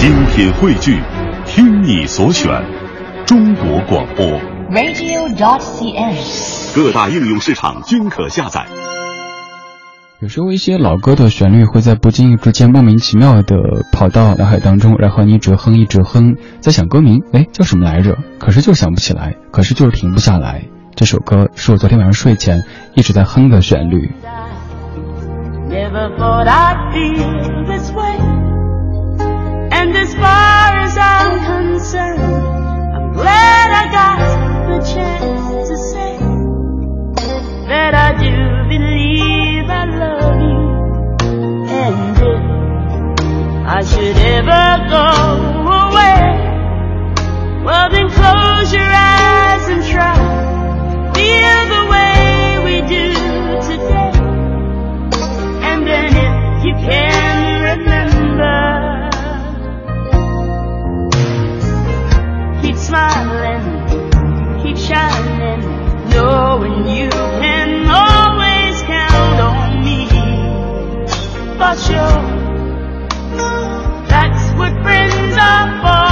精品汇聚，听你所选，中国广播。radio.dot.cn，。各大应用市场均可下载。有时候一些老歌的旋律会在不经意之间莫名其妙的跑到脑海当中，然后你一直哼一直哼，在想歌名，哎，叫什么来着？可是就想不起来，可是就是停不下来。这首歌是我昨天晚上睡前一直在哼的旋律。Never thought I'd feel this concerned, I'm glad I got the chance to say that I do believe I love you. And if I should ever go away, well then close smiling, keep shining, knowing you can always count on me. For sure, that's what friends are for.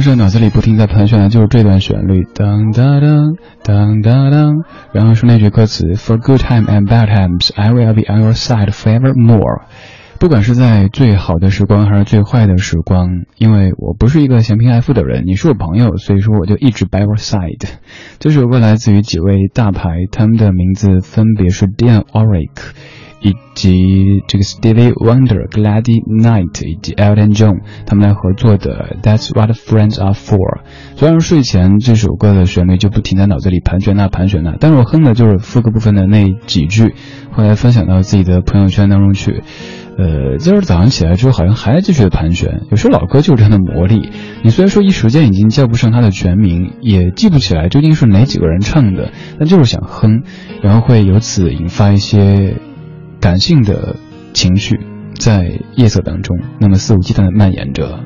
昨天是脑子里不停在盘旋的就是这段旋律，当当当当当当，然后是那句歌词，For good time and bad times, I will be on your side forevermore。不管是在最好的时光还是最坏的时光，因为我不是一个嫌贫爱富的人，你是我朋友，所以说我就一直 by your side。这首歌来自于几位大牌，他们的名字分别是 Dan Oric。以及这个 Stevie Wonder、Gladys Knight 以及 Elton John 他们来合作的 That's What Friends Are For。虽然睡前这首歌的旋律就不停在脑子里盘旋呐盘旋呐，但是我哼的就是副歌部分的那几句，后来分享到自己的朋友圈当中去。呃，今儿早上起来之后，好像还在继续的盘旋。有时候老歌就是这样的魔力，你虽然说一时间已经叫不上它的全名，也记不起来究竟是哪几个人唱的，但就是想哼，然后会由此引发一些感性的情绪，在夜色当中那么肆无忌惮的蔓延着。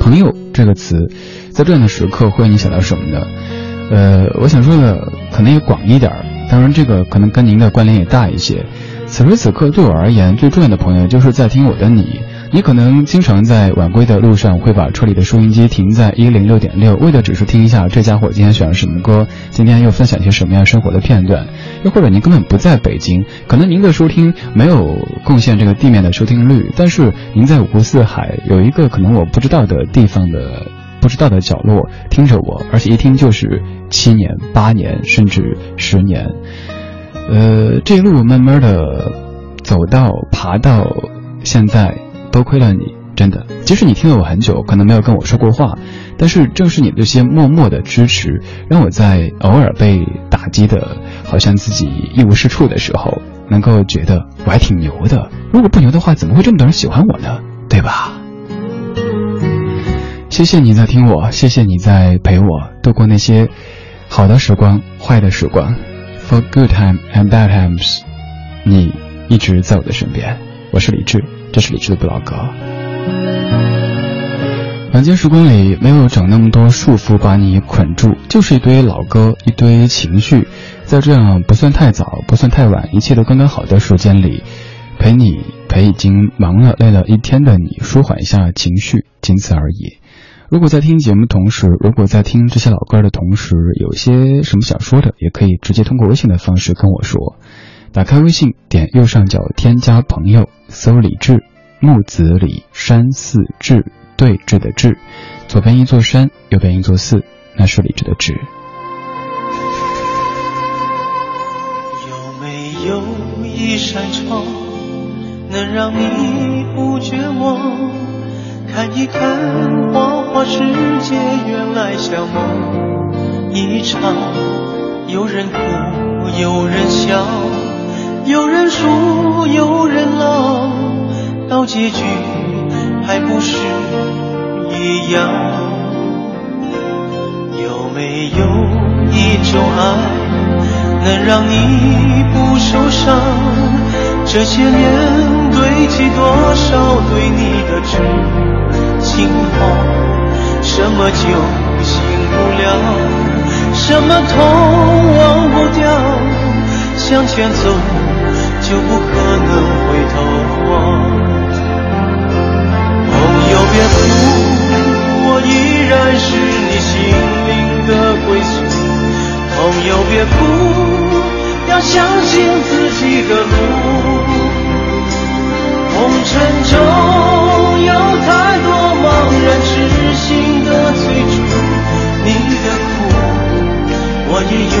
朋友这个词，在这样的时刻会让你想到什么呢？呃，我想说的可能也广一点儿，当然这个可能跟您的关联也大一些。此时此刻对我而言最重要的朋友，就是在听我的你。你可能经常在晚归的路上会把车里的收音机停在一零六点六，为的只是听一下这家伙今天选了什么歌，今天又分享一些什么样生活的片段。又或者您根本不在北京，可能您的收听没有贡献这个地面的收听率，但是您在五湖四海有一个可能我不知道的地方的不知道的角落听着我，而且一听就是七年、八年甚至十年。呃，这一路慢慢的走到爬到现在。多亏了你，真的。即使你听了我很久，可能没有跟我说过话，但是正是你这些默默的支持，让我在偶尔被打击的，好像自己一无是处的时候，能够觉得我还挺牛的。如果不牛的话，怎么会这么多人喜欢我呢？对吧？谢谢你在听我，谢谢你在陪我度过那些好的时光、坏的时光。For good time and bad times，你一直在我的身边。我是李志。这是李志的不老歌。晚间时光里没有整那么多束缚把你捆住，就是一堆老歌，一堆情绪，在这样不算太早、不算太晚、一切都刚刚好的时间里，陪你陪已经忙了累了一天的你舒缓一下情绪，仅此而已。如果在听节目同时，如果在听这些老歌的同时，有些什么想说的，也可以直接通过微信的方式跟我说。打开微信，点右上角添加朋友，搜李志，木子李山寺志，对峙的志，左边一座山，右边一座寺，那是李志的志。有没有一扇窗，能让你不绝望？看一看花花世界，原来像梦一场。有人哭，有人笑。有人输，有人老，到结局还不是一样？有没有一种爱，能让你不受伤？这些年堆积多少对你的痴情话？什么酒醒不了，什么痛忘不掉？向前走。就不可能回头望。朋友别哭，我依然是你心灵的归宿。朋友别哭，要相信自己的路。红尘中有太多茫然痴心的追逐，你的苦我也有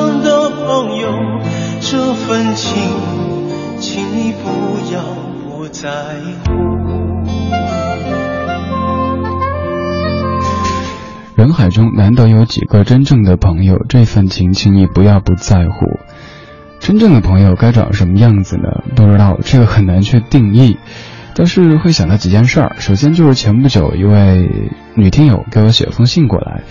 人海中难得有几个真正的朋友，这份情，请你不要不在乎。真正的朋友该长什么样子呢？不知道，这个很难去定义。但是会想到几件事儿。首先就是前不久一位女听友给我写了封信过来，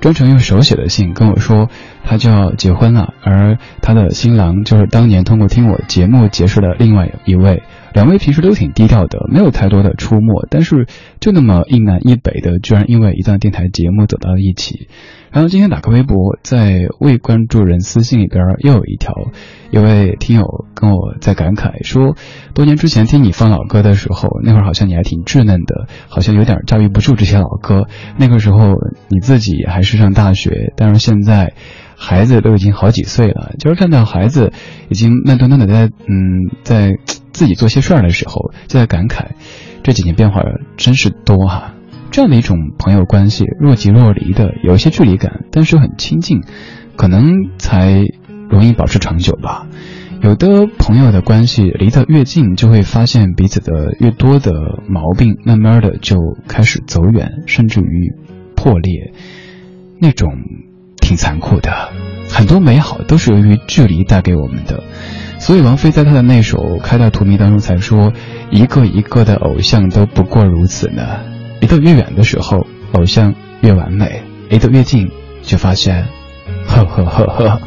专程用手写的信跟我说，她就要结婚了，而她的新郎就是当年通过听我节目结识的另外一位。两位平时都挺低调的，没有太多的出没，但是就那么一南一北的，居然因为一档电台节目走到了一起。然后今天打开微博，在未关注人私信里边又有一条，一位听友跟我在感慨说，多年之前听你放老歌的时候，那会儿好像你还挺稚嫩的，好像有点驾驭不住这些老歌。那个时候你自己还是上大学，但是现在孩子都已经好几岁了，就是看到孩子已经慢吞吞的在嗯在自己做些事儿的时候，就在感慨这几年变化真是多哈。这样的一种朋友关系，若即若离的，有一些距离感，但是很亲近，可能才容易保持长久吧。有的朋友的关系离得越近，就会发现彼此的越多的毛病，慢慢的就开始走远，甚至于破裂，那种挺残酷的。很多美好都是由于距离带给我们的，所以王菲在她的那首《开到荼蘼》当中才说：“一个一个的偶像都不过如此呢。”离得越远的时候，偶像越完美；离得越近，就发现，呵呵呵呵。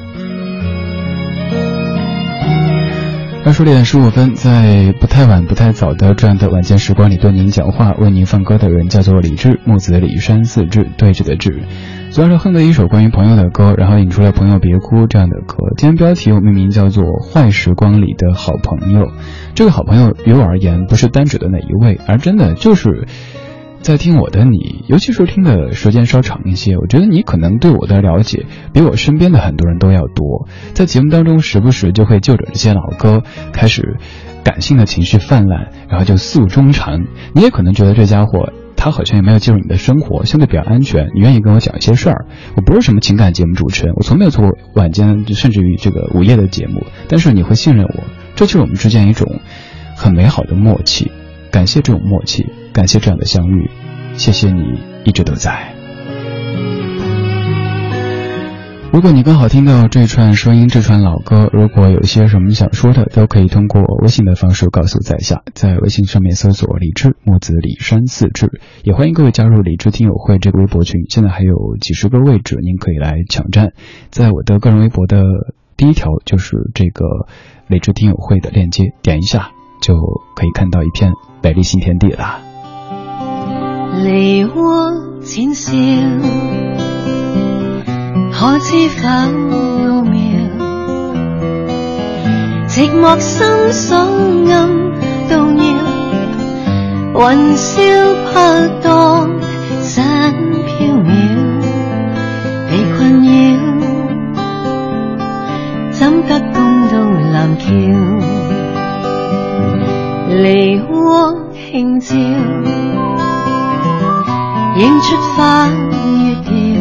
二十点十五分，在不太晚、不太早的这样的晚间时光里，对您讲话、为您放歌的人叫做李志，木子李山四志对峙的志。昨晚上哼的一首关于朋友的歌，然后引出了《朋友别哭》这样的歌。今天标题我命名叫做《坏时光里的好朋友》。这个好朋友于我而言，不是单指的哪一位，而真的就是。在听我的你，尤其是听的时间稍长一些，我觉得你可能对我的了解比我身边的很多人都要多。在节目当中，时不时就会就着这些老歌开始感性的情绪泛滥，然后就诉衷肠。你也可能觉得这家伙他好像也没有进入你的生活，相对比较安全，你愿意跟我讲一些事儿。我不是什么情感节目主持人，我从没有做过晚间甚至于这个午夜的节目，但是你会信任我，这就是我们之间一种很美好的默契。感谢这种默契，感谢这样的相遇，谢谢你一直都在。如果你刚好听到这串声音，这串老歌，如果有些什么想说的，都可以通过微信的方式告诉在下，在微信上面搜索“李志木子李山四志”，也欢迎各位加入李志听友会这个微博群，现在还有几十个位置，您可以来抢占。在我的个人微博的第一条就是这个李志听友会的链接，点一下就可以看到一片。美丽新天地啦！梨涡淺笑，可知否妙？寂寞心所暗動搖，雲霄拍荡散飘渺，被困扰，怎得共渡蓝桥？梨涡轻照，映出花月調。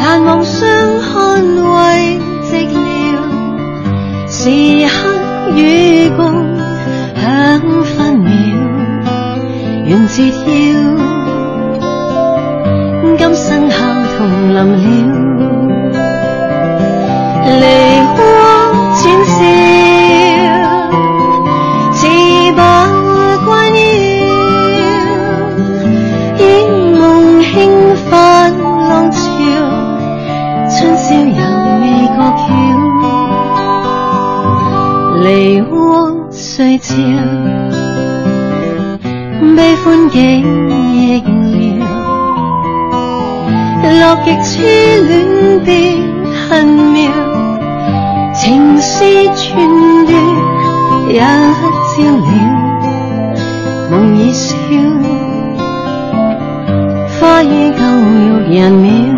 难忘相看慰寂寥，时刻与共享分秒，願折腰，今生孝同临了，梨花浅笑。对焦悲欢景亦了，落极痴恋变恨妙。情丝转断也一朝了，梦已消，花依旧，玉人渺。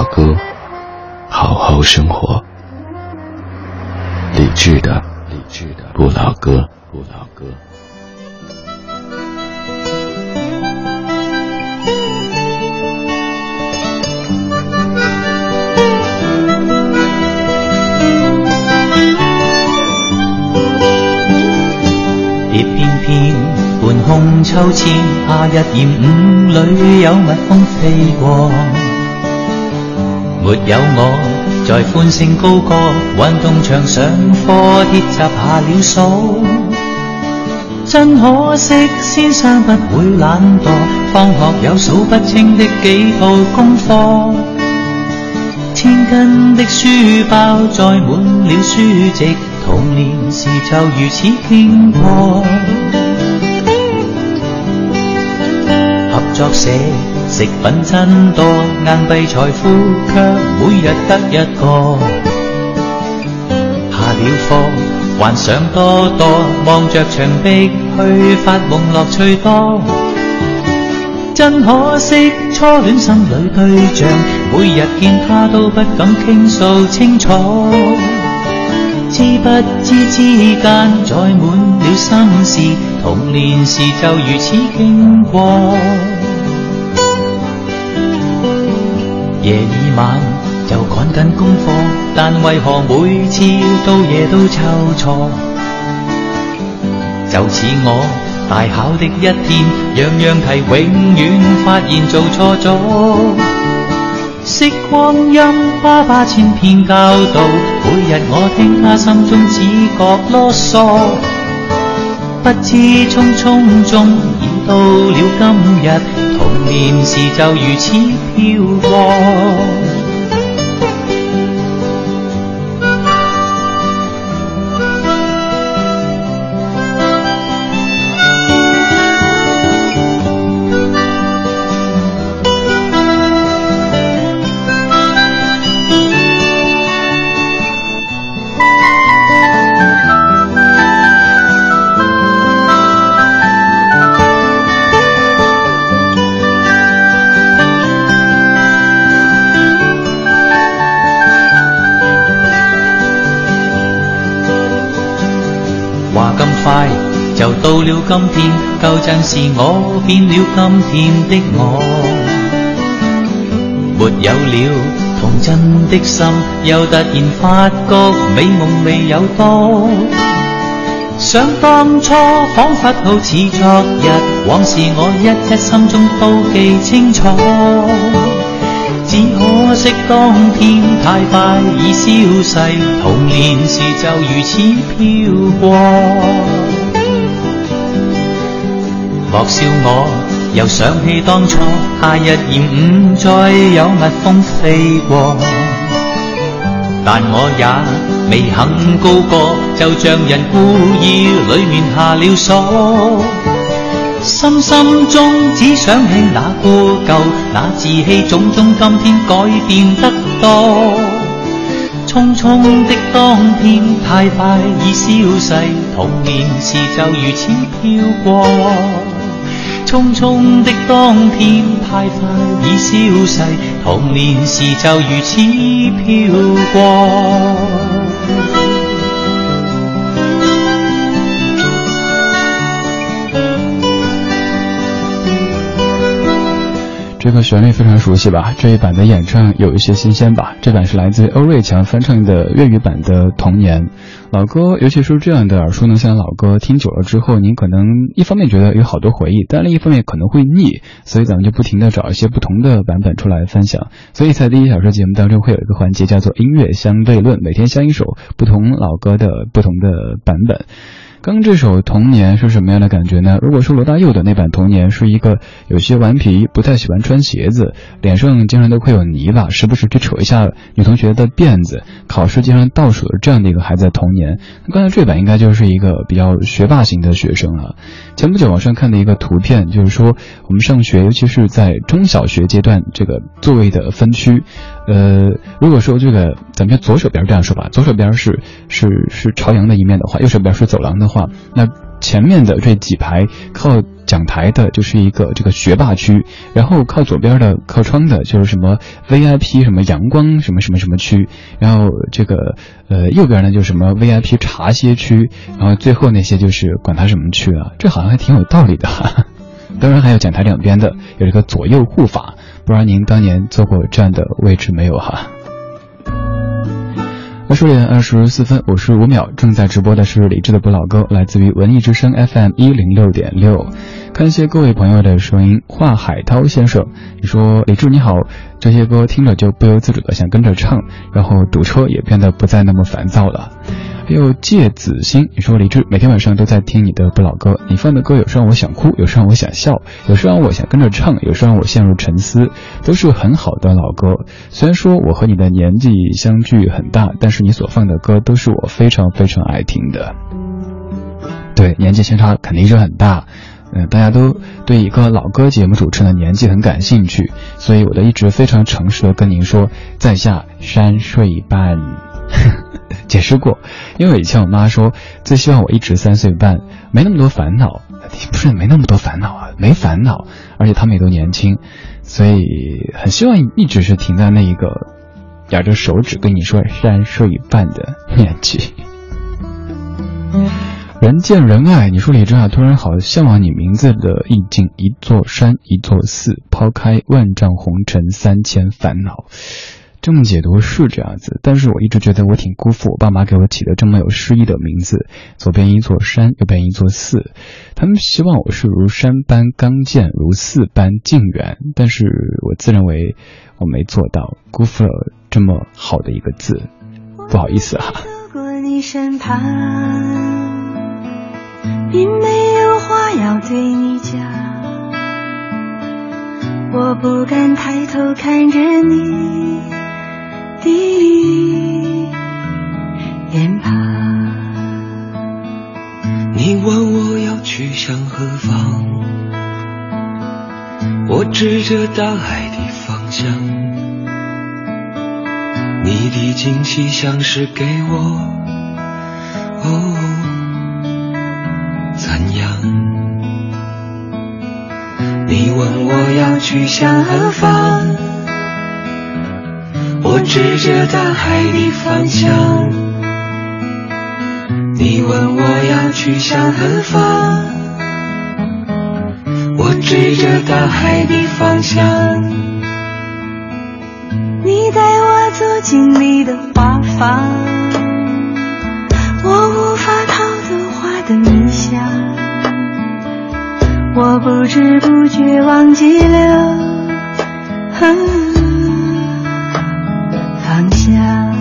老哥，好好生活。理智的，理智的不老歌，不老歌。别偏偏半空秋千，夏日炎午里有蜜蜂飞过。没有我在欢声高歌，运动场上课铁闸下了锁。真可惜，先生不会懒惰，放学有数不清的几套功课。千斤的书包载满了书籍，童年时就如此经过。合作社食品真多，硬币财富却每日得一个。下了课幻想多多，望着墙壁去发梦乐趣多。真可惜，初恋心里对象，每日见他都不敢倾诉清楚。知不知之间载满了心事，童年时就如此经过。夜已晚就赶紧功课，但为何每次到夜都凑错？就似我大考的一天，样样题永远发现做错咗。识光阴，爸爸千篇教导，每日我听他心中只觉啰嗦。不知匆匆中已到了今日，童年时就如此飘过。到了今天，旧像是我变了今天的我，没有了童真的心，又突然发觉美梦未有多。想当初仿佛好似昨日，往事我一一心中都记清楚。只可惜當天太快已消逝，童年時就如此飘过。莫笑我，又想起當初夏日炎午，再有蜜蜂飛過。但我也未肯高歌，就像人故意裏面下了鎖。心心中只想起那故舊，那志氣種種，今天改變得多。匆匆的當天太快已消逝，童年时就如此飄過。匆匆的当天太快已消逝，童年时就如此飘过。这个旋律非常熟悉吧？这一版的演唱有一些新鲜吧？这版是来自欧瑞强翻唱的粤语版的《童年》老歌，尤其是这样的耳熟能详的老歌，听久了之后，您可能一方面觉得有好多回忆，但另一方面可能会腻，所以咱们就不停的找一些不同的版本出来分享。所以在第一小时节目当中会有一个环节叫做音乐相对论，每天相一首不同老歌的不同的版本。刚这首《童年》是什么样的感觉呢？如果说罗大佑的那版《童年》是一个有些顽皮、不太喜欢穿鞋子，脸上经常都会有泥巴，时不时去扯一下女同学的辫子，考试经常倒数的这样的一个孩子的童年，那刚才这版应该就是一个比较学霸型的学生了。前不久网上看的一个图片，就是说我们上学，尤其是在中小学阶段，这个座位的分区，呃，如果说这个咱们左手边这样说吧，左手边是是是朝阳的一面的话，右手边是走廊的话，那前面的这几排靠讲台的就是一个这个学霸区，然后靠左边的靠窗的就是什么 VIP 什么阳光什么什么什么区，然后这个呃右边呢就是什么 VIP 茶歇区，然后最后那些就是管它什么区了，这好像还挺有道理的哈。当然还有讲台两边的有一个左右护法，不知道您当年坐过这样的位置没有哈？二十点二十四分五十五秒，正在直播的是李志的不老歌，来自于文艺之声 FM 一零六点六。感谢各位朋友的声音。华海涛先生，你说李志你好，这些歌听着就不由自主的想跟着唱，然后堵车也变得不再那么烦躁了。还有芥子心，你说李志每天晚上都在听你的不老歌，你放的歌有时让我想哭，有时让我想笑，有时让我想跟着唱，有时让我陷入沉思，都是很好的老歌。虽然说我和你的年纪相距很大，但是你所放的歌都是我非常非常爱听的。对，年纪相差肯定是很大。嗯，大家都对一个老歌节目主持人的年纪很感兴趣，所以我都一直非常诚实的跟您说，在下山睡半。解释过，因为以前我妈说最希望我一直三岁半，没那么多烦恼，不是没那么多烦恼啊，没烦恼，而且他们也都年轻，所以很希望一直是停在那一个咬着手指跟你说三岁半的年纪。人见人爱，你说李志啊，突然好向往你名字的意境，一座山，一座寺，抛开万丈红尘，三千烦恼。这么解读是这样子，但是我一直觉得我挺辜负我爸妈给我起的这么有诗意的名字，左边一座山，右边一座寺，他们希望我是如山般刚健，如寺般静远，但是我自认为我没做到，辜负了这么好的一个字，不好意思哈、啊。并没有话要对你讲，我不敢抬头看着你的脸庞。你问我要去向何方，我指着大海的方向。你的惊喜像是给我，哦。怎样？你问我要去向何方，我指着大海的方向。你问我要去向何方，我指着大海的方向。你带我走进你的花房，我无法逃脱花的迷。我不知不觉忘记了方向。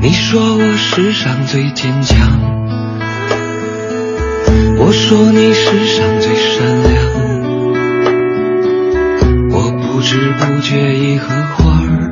你说我世上最坚强，我说你世上最善良。我不知不觉已和花儿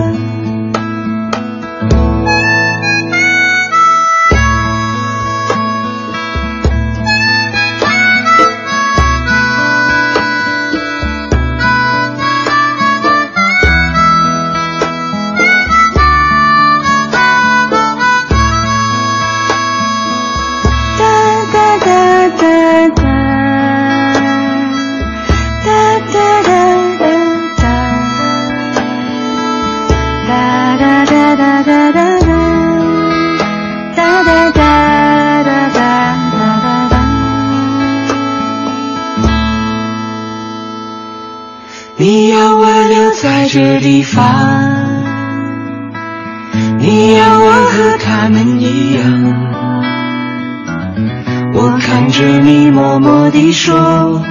着你，默默地说，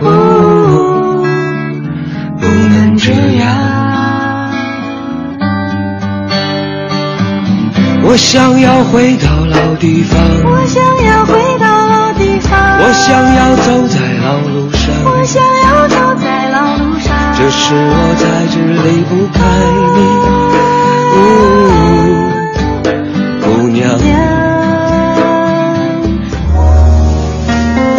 不能这样。我想要回到老地方，我想要回到老地方，我想要走在老路上，我想要走在老路上。这时我才知离不开你，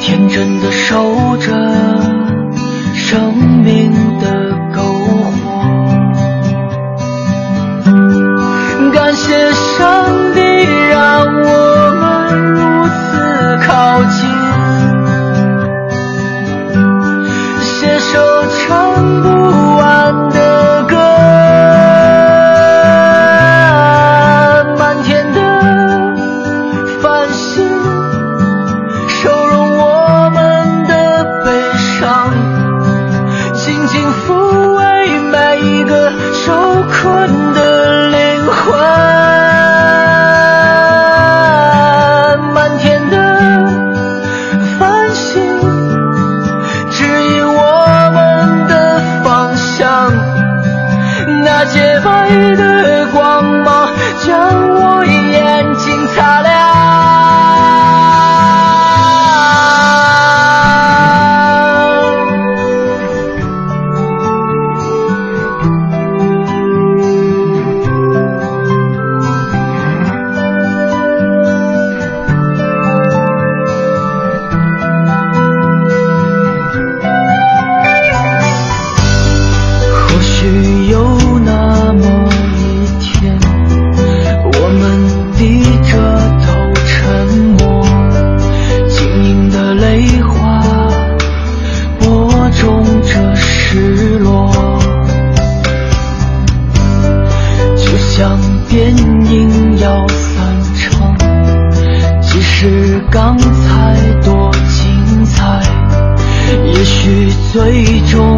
天真的守着。最终。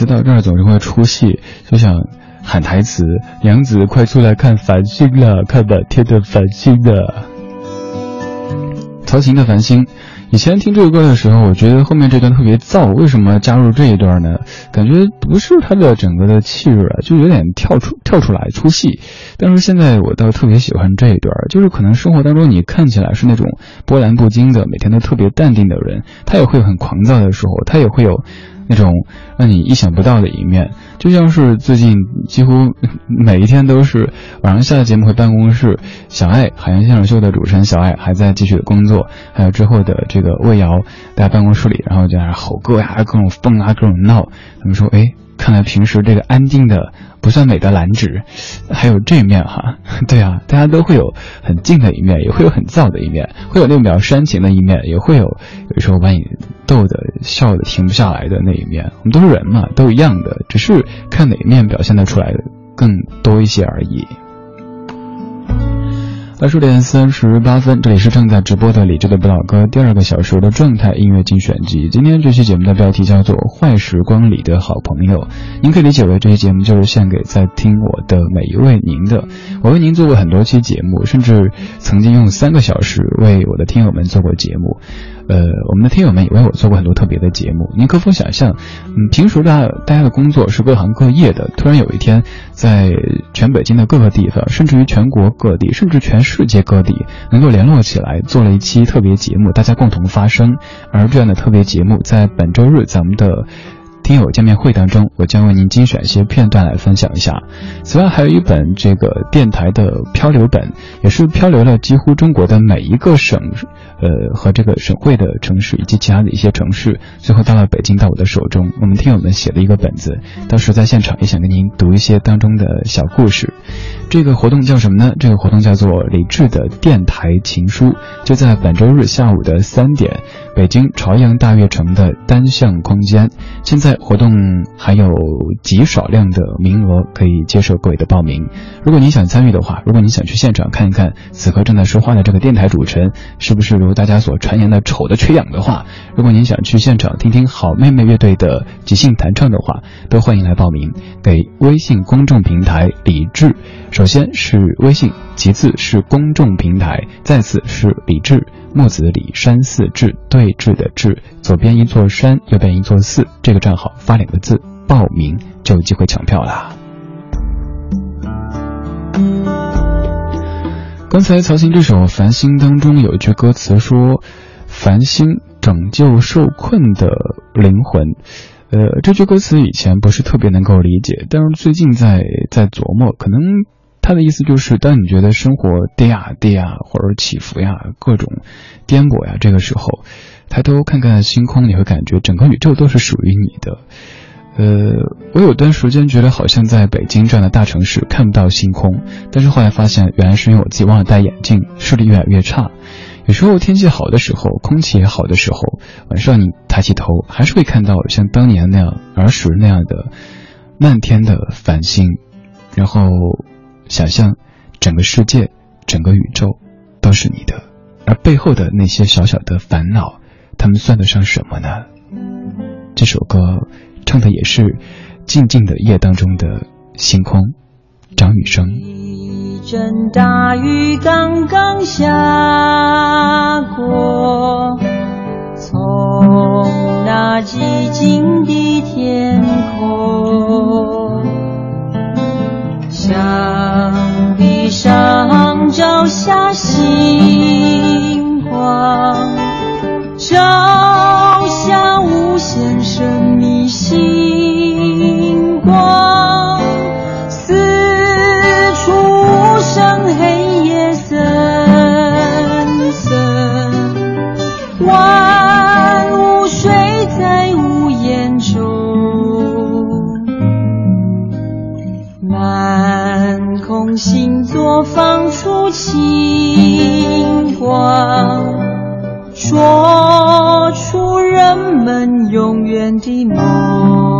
次到这儿总是会出戏，就想喊台词：“娘子，快出来看繁星了，看满天的繁星的。”曹琴的《繁星》，以前听这个歌的时候，我觉得后面这段特别燥，为什么加入这一段呢？感觉不是他的整个的气质啊，就有点跳出跳出来出戏。但是现在我倒特别喜欢这一段，就是可能生活当中你看起来是那种波澜不惊的，每天都特别淡定的人，他也会很狂躁的时候，他也会有。那种让你意想不到的一面，就像是最近几乎每一天都是晚上下了节目回办公室，小爱海洋现场秀的主持人小爱还在继续的工作，还有之后的这个魏瑶在办公室里，然后就在那吼歌呀，各种蹦啊，各种闹。他们说，哎。看来平时这个安静的不算美的蓝纸，还有这一面哈。对啊，大家都会有很静的一面，也会有很燥的一面，会有那种比较煽情的一面，也会有有时候把你逗的笑的停不下来的那一面。我们都是人嘛，都一样的，只是看哪一面表现得出来的更多一些而已。二十点三十八分，这里是正在直播的理智的不老歌第二个小时的状态音乐精选集。今天这期节目的标题叫做《坏时光里的好朋友》，您可以理解为这期节目就是献给在听我的每一位您的。我为您做过很多期节目，甚至曾经用三个小时为我的听友们做过节目。呃，我们的听友们也为我做过很多特别的节目。您可否想象，嗯，平时大大家的工作是各行各业的，突然有一天，在全北京的各个地方，甚至于全国各地，甚至全世界各地，能够联络起来做了一期特别节目，大家共同发声。而这样的特别节目，在本周日咱们的。听友见面会当中，我将为您精选一些片段来分享一下。此外，还有一本这个电台的漂流本，也是漂流了几乎中国的每一个省，呃和这个省会的城市以及其他的一些城市，最后到了北京到我的手中。我们听友们写的一个本子，当时候在现场也想跟您读一些当中的小故事。这个活动叫什么呢？这个活动叫做李志的电台情书，就在本周日下午的三点，北京朝阳大悦城的单向空间。现在活动还有极少量的名额可以接受各位的报名。如果您想参与的话，如果您想去现场看一看此刻正在说话的这个电台主持人是不是如大家所传言的丑的缺氧的话，如果您想去现场听听好妹妹乐队的即兴弹唱的话，都欢迎来报名。给微信公众平台李志。首先是微信，其次是公众平台，再次是李志，木子李山寺志对峙的志，左边一座山，右边一座寺。这个账号发两个字，报名就有机会抢票啦。刚才曹琴这首《繁星》当中有一句歌词说：“繁星拯救受困的灵魂。”呃，这句歌词以前不是特别能够理解，但是最近在在琢磨，可能。他的意思就是，当你觉得生活跌呀跌呀，或者起伏呀，各种颠簸呀，这个时候，抬头看看星空，你会感觉整个宇宙都是属于你的。呃，我有段时间觉得好像在北京这样的大城市看不到星空，但是后来发现，原来是因为我自己忘了戴眼镜，视力越来越差。有时候天气好的时候，空气也好的时候，晚上你抬起头，还是会看到像当年那样儿时那样的漫天的繁星，然后。想象，整个世界，整个宇宙，都是你的，而背后的那些小小的烦恼，他们算得上什么呢？这首歌唱的也是静静的夜当中的星空。张雨生。一阵大雨刚刚下过，从那寂静的天空。墙壁上照下星光，照远的梦。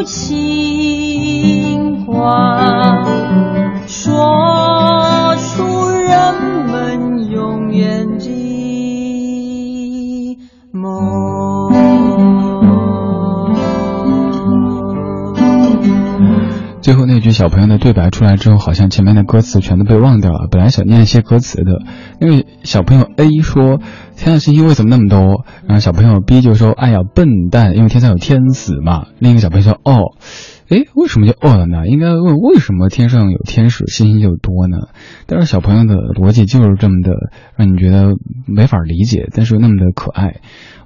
不起小朋友的对白出来之后，好像前面的歌词全都被忘掉了。本来想念一些歌词的，因为小朋友 A 说天上星星为什么那么多，然后小朋友 B 就说哎呀笨蛋，因为天上有天使嘛。另一个小朋友说哦，诶，为什么就饿了呢？应该问为什么天上有天使，星星就多呢？但是小朋友的逻辑就是这么的，让你觉得没法理解，但是又那么的可爱。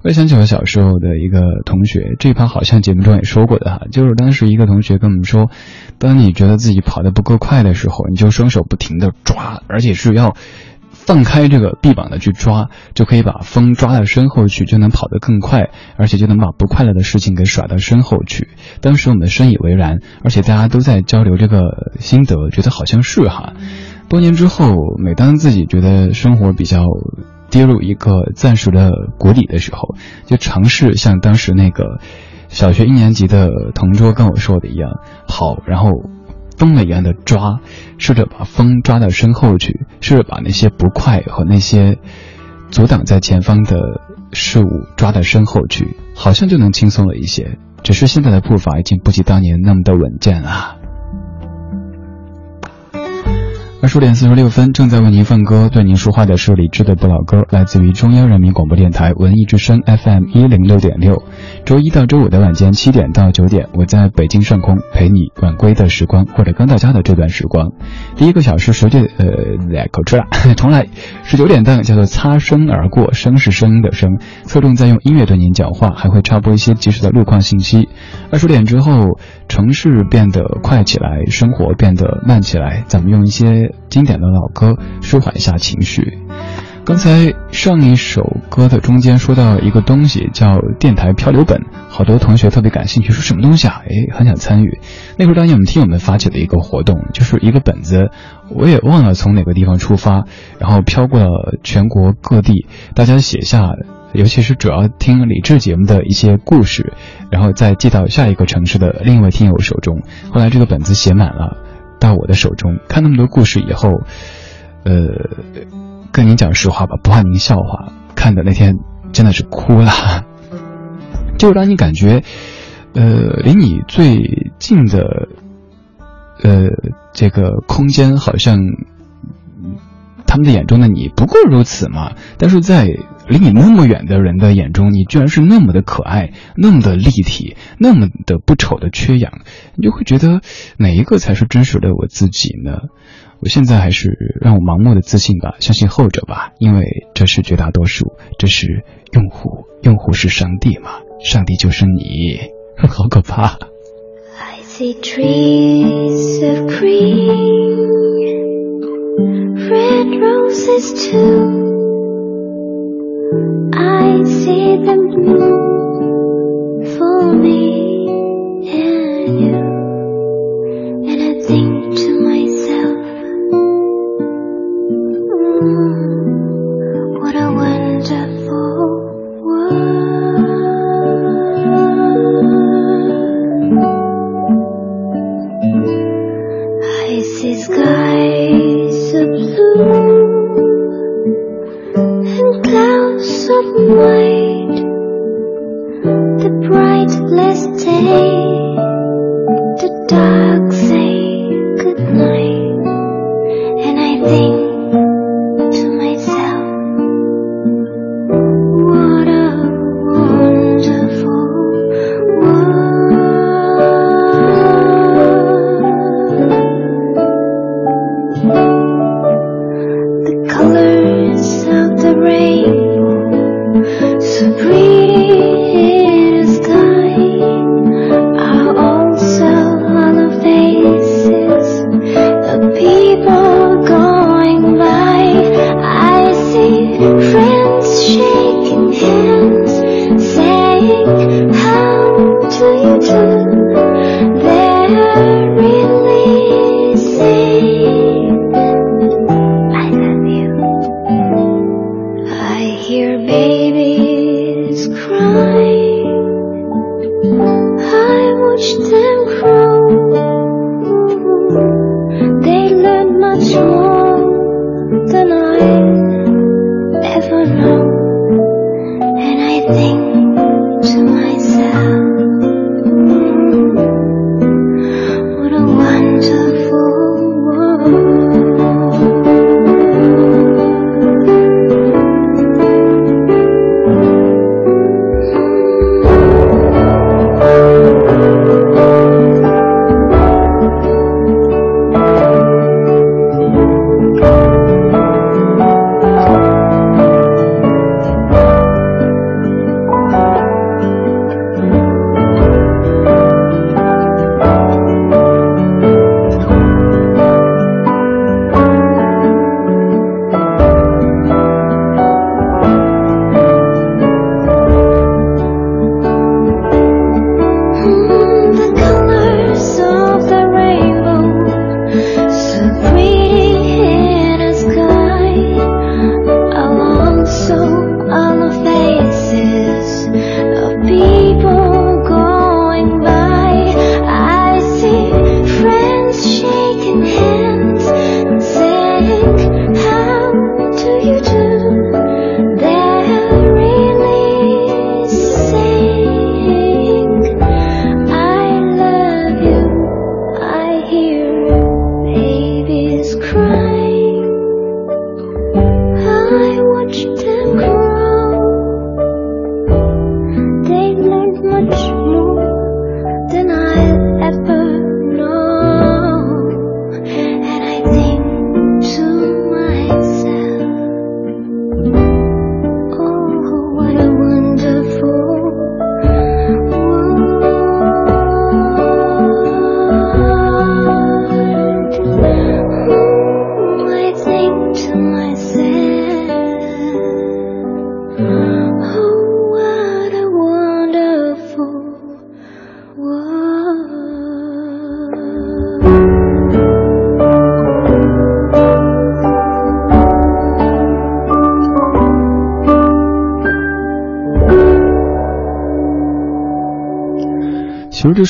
我也想起我小时候的一个同学，这一趴好像节目中也说过的哈，就是当时一个同学跟我们说，当你觉得自己跑得不够快的时候，你就双手不停的抓，而且是要放开这个臂膀的去抓，就可以把风抓到身后去，就能跑得更快，而且就能把不快乐的事情给甩到身后去。当时我们深以为然，而且大家都在交流这个心得，觉得好像是哈。多年之后，每当自己觉得生活比较跌入一个暂时的谷底的时候，就尝试像当时那个小学一年级的同桌跟我说的一样，跑，然后疯了一样的抓，试着把风抓到身后去，试着把那些不快和那些阻挡在前方的事物抓到身后去，好像就能轻松了一些。只是现在的步伐已经不及当年那么的稳健了。二十点四十六分，正在为您放歌。对您说话的是李志的不老歌，来自于中央人民广播电台文艺之声 FM 一零六点六。周一到周五的晚间七点到九点，我在北京上空陪你晚归的时光，或者刚到家的这段时光。第一个小时十点，呃，来口吃了，重来。十九点档叫做擦身而过，声是声音的声，侧重在用音乐对您讲话，还会插播一些及时的路况信息。二十点之后，城市变得快起来，生活变得慢起来，咱们用一些。经典的老歌，舒缓一下情绪。刚才上一首歌的中间说到一个东西叫电台漂流本，好多同学特别感兴趣，说什么东西啊？哎，很想参与。那会儿当年我们听友们发起的一个活动，就是一个本子，我也忘了从哪个地方出发，然后飘过了全国各地，大家写下，尤其是主要听李志节目的一些故事，然后再寄到下一个城市的另一位听友手中。后来这个本子写满了。到我的手中，看那么多故事以后，呃，跟您讲实话吧，不怕您笑话，看的那天真的是哭了。就当你感觉，呃，离你最近的，呃，这个空间好像，他们的眼中的你不过如此嘛，但是在。离你那么远的人的眼中，你居然是那么的可爱，那么的立体，那么的不丑的缺氧，你就会觉得哪一个才是真实的我自己呢？我现在还是让我盲目的自信吧，相信后者吧，因为这是绝大多数，这是用户，用户是上帝嘛，上帝就是你，好可怕。I see trees of green, red roses too. I see them for me and you, mây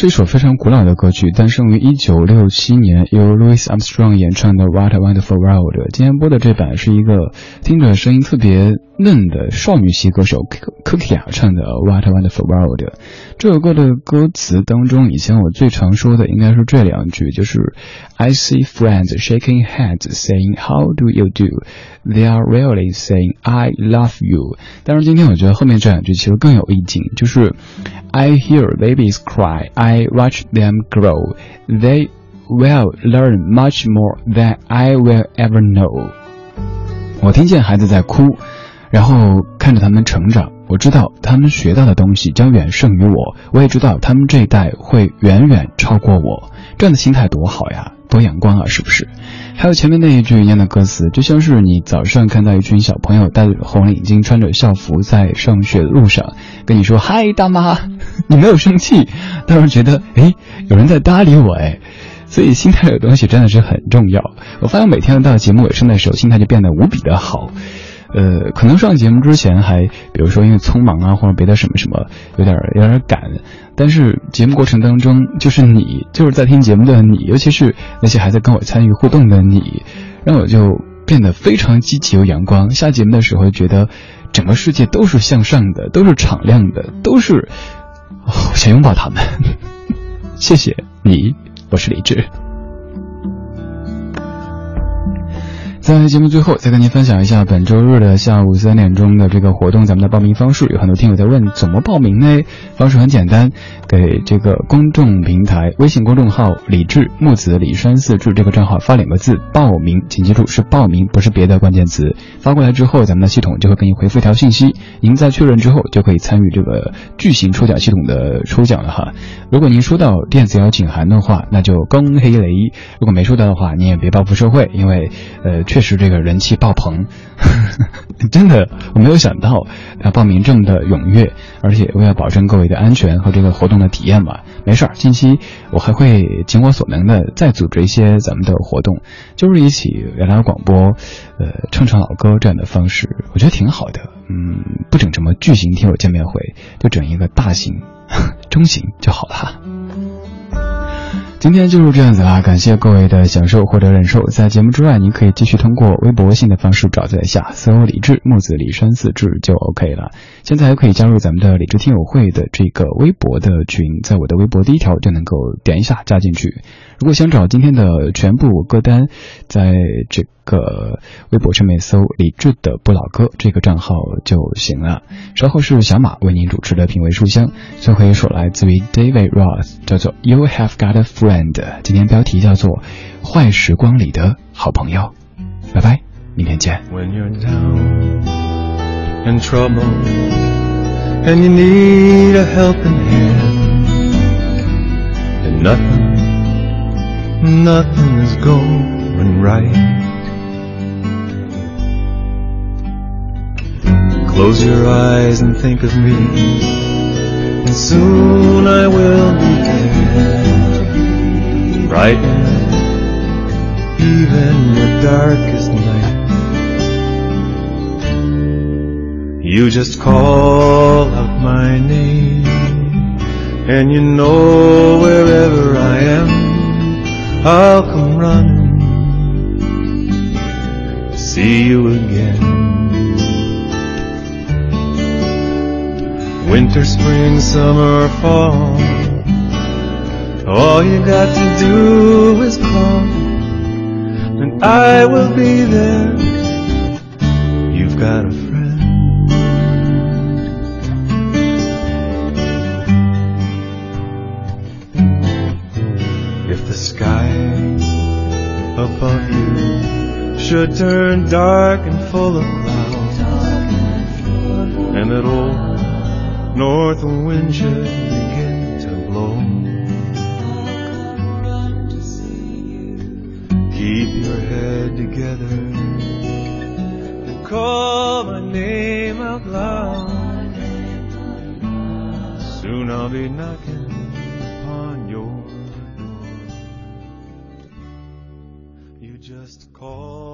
是一首非常古老的歌曲，诞生于一九六七年，由 Louis Armstrong 演唱的《What a Wonderful World》。今天播的这版是一个听着声音特别嫩的少女系歌手 Cookie 唱的《What a Wonderful World》。这首歌的歌词当中，以前我最常说的应该是这两句，就是 I see friends shaking hands saying How do you do? They are really saying I love you。但是今天我觉得后面这两句其实更有意境，就是 I hear babies cry, I watch them grow. They will learn much more than I will ever know。我听见孩子在哭，然后看着他们成长。我知道他们学到的东西将远胜于我，我也知道他们这一代会远远超过我。这样的心态多好呀，多阳光啊，是不是？还有前面那一句一样的歌词，就像是你早上看到一群小朋友戴着红领巾，穿着校服在上学的路上，跟你说嗨，大妈，你没有生气，但是觉得哎，有人在搭理我哎。所以心态有东西真的是很重要。我发现每天到节目尾声的时候，心态就变得无比的好。呃，可能上节目之前还，比如说因为匆忙啊，或者别的什么什么，有点有点赶。但是节目过程当中，就是你就是在听节目的你，尤其是那些还在跟我参与互动的你，让我就变得非常积极又阳光。下节目的时候，觉得整个世界都是向上的，都是敞亮的，都是想拥抱他们。谢谢你，我是李志。在节目最后，再跟您分享一下本周日的下午三点钟的这个活动，咱们的报名方式有很多听友在问怎么报名呢？方式很简单，给这个公众平台微信公众号“李志木子李山四志”这个账号发两个字“报名”，请记住是报名，不是别的关键词。发过来之后，咱们的系统就会给您回复一条信息，您在确认之后就可以参与这个巨型抽奖系统的抽奖了哈。如果您收到电子邀请函的话，那就恭喜雷；如果没收到的话，您也别报复社会，因为呃。确实这个人气爆棚，真的我没有想到，啊，报名这么的踊跃，而且为了保证各位的安全和这个活动的体验嘛，没事儿，近期我还会尽我所能的再组织一些咱们的活动，就是一起聊聊广播，呃，唱唱老歌这样的方式，我觉得挺好的，嗯，不整什么巨型听友见面会，就整一个大型、中型就好了。今天就是这样子啦，感谢各位的享受或者忍受。在节目之外，您可以继续通过微博、微信的方式找在下，搜“李志木子李山四志”就 OK 了。现在还可以加入咱们的理智听友会的这个微博的群，在我的微博第一条就能够点一下加进去。如果想找今天的全部歌单，在这个微博上面搜“李志的不老歌”这个账号就行了。稍后是小马为您主持的品味书香，最后一首来自于 David Roth，叫做 “You Have Got a Friend”。今天标题叫做《坏时光里的好朋友》。拜拜，明天见。when you're down in trouble and you need a helping hand nothing is going right. Close your eyes and think of me and soon I will be there brightening even your darkest night. You just call out my name, and you know wherever I am, I'll come running to see you again. Winter, spring, summer, fall, all you got to do is call, and I will be there. You've got a should turn dark and full of clouds, and that old north wind should begin to blow, keep your head together and call my name out loud. Soon I'll be knocking upon your door. You just call